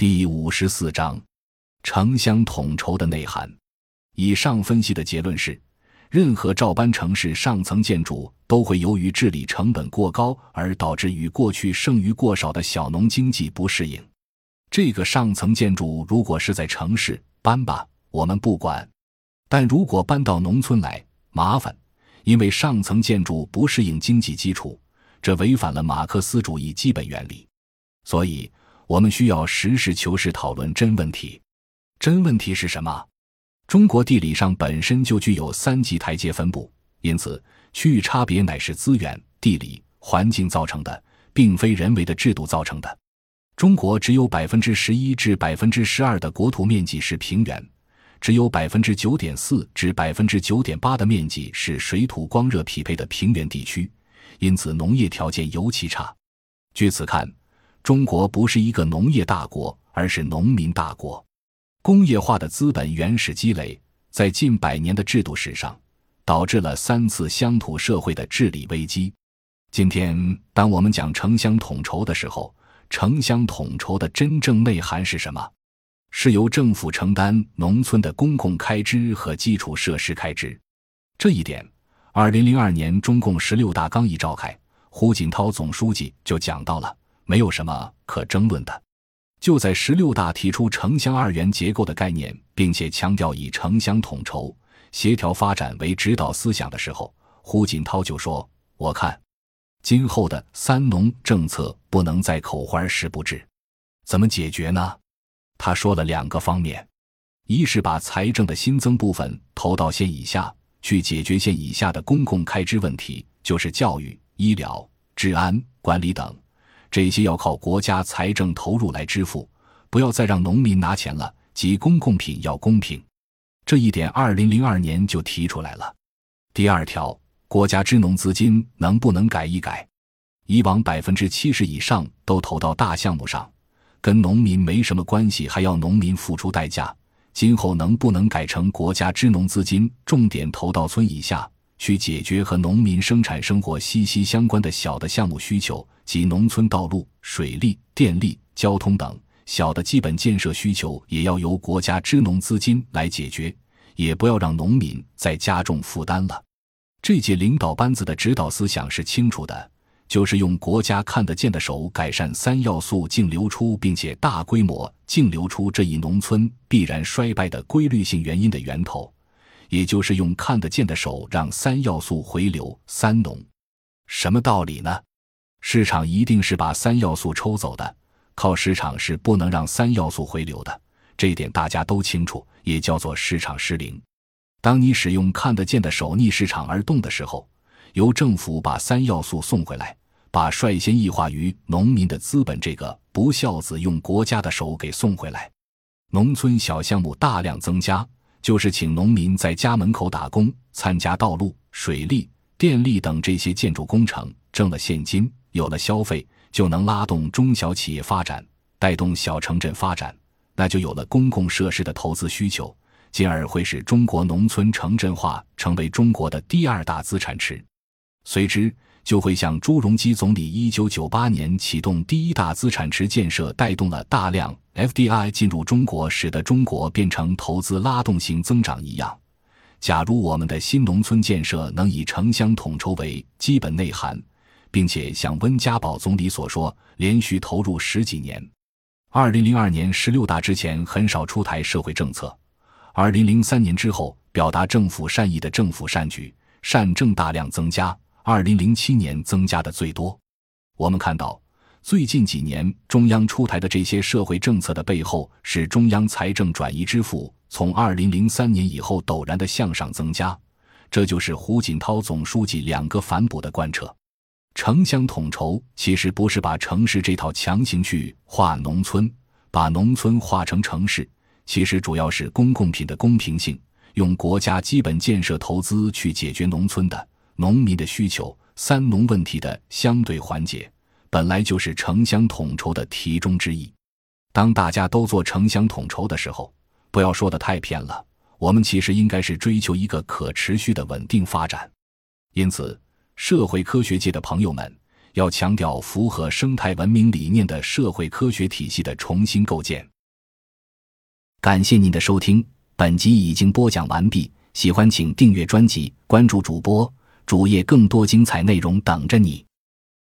第五十四章，城乡统筹的内涵。以上分析的结论是，任何照搬城市上层建筑都会由于治理成本过高而导致与过去剩余过少的小农经济不适应。这个上层建筑如果是在城市搬吧，我们不管；但如果搬到农村来，麻烦，因为上层建筑不适应经济基础，这违反了马克思主义基本原理。所以。我们需要实事求是讨论真问题。真问题是什么？中国地理上本身就具有三级台阶分布，因此区域差别乃是资源、地理环境造成的，并非人为的制度造成的。中国只有百分之十一至百分之十二的国土面积是平原，只有百分之九点四至百分之九点八的面积是水土光热匹配的平原地区，因此农业条件尤其差。据此看。中国不是一个农业大国，而是农民大国。工业化的资本原始积累，在近百年的制度史上，导致了三次乡土社会的治理危机。今天，当我们讲城乡统筹的时候，城乡统筹的真正内涵是什么？是由政府承担农村的公共开支和基础设施开支。这一点，二零零二年中共十六大刚一召开，胡锦涛总书记就讲到了。没有什么可争论的。就在十六大提出城乡二元结构的概念，并且强调以城乡统筹、协调发展为指导思想的时候，胡锦涛就说：“我看，今后的三农政策不能再口花实不至，怎么解决呢？”他说了两个方面：一是把财政的新增部分投到县以下去解决县以下的公共开支问题，就是教育、医疗、治安、管理等。这些要靠国家财政投入来支付，不要再让农民拿钱了。即公共品要公平，这一点二零零二年就提出来了。第二条，国家支农资金能不能改一改？以往百分之七十以上都投到大项目上，跟农民没什么关系，还要农民付出代价。今后能不能改成国家支农资金重点投到村以下？去解决和农民生产生活息息相关的小的项目需求，及农村道路、水利、电力、交通等小的基本建设需求，也要由国家支农资金来解决，也不要让农民再加重负担了。这届领导班子的指导思想是清楚的，就是用国家看得见的手改善三要素净流出，并且大规模净流出这一农村必然衰败的规律性原因的源头。也就是用看得见的手让三要素回流，三农，什么道理呢？市场一定是把三要素抽走的，靠市场是不能让三要素回流的，这一点大家都清楚，也叫做市场失灵。当你使用看得见的手逆市场而动的时候，由政府把三要素送回来，把率先异化于农民的资本这个不孝子用国家的手给送回来，农村小项目大量增加。就是请农民在家门口打工，参加道路、水利、电力等这些建筑工程，挣了现金，有了消费，就能拉动中小企业发展，带动小城镇发展，那就有了公共设施的投资需求，进而会使中国农村城镇化成为中国的第二大资产池，随之。就会像朱镕基总理一九九八年启动第一大资产池建设，带动了大量 FDI 进入中国，使得中国变成投资拉动型增长一样。假如我们的新农村建设能以城乡统筹为基本内涵，并且像温家宝总理所说，连续投入十几年，二零零二年十六大之前很少出台社会政策，二零零三年之后表达政府善意的政府善举善政大量增加。二零零七年增加的最多。我们看到，最近几年中央出台的这些社会政策的背后，是中央财政转移支付从二零零三年以后陡然的向上增加。这就是胡锦涛总书记两个反哺的贯彻。城乡统筹其实不是把城市这套强行去划农村，把农村划成城市，其实主要是公共品的公平性，用国家基本建设投资去解决农村的。农民的需求，三农问题的相对缓解，本来就是城乡统筹的题中之意。当大家都做城乡统筹的时候，不要说的太偏了。我们其实应该是追求一个可持续的稳定发展。因此，社会科学界的朋友们要强调符合生态文明理念的社会科学体系的重新构建。感谢您的收听，本集已经播讲完毕。喜欢请订阅专辑，关注主播主页，更多精彩内容等着你。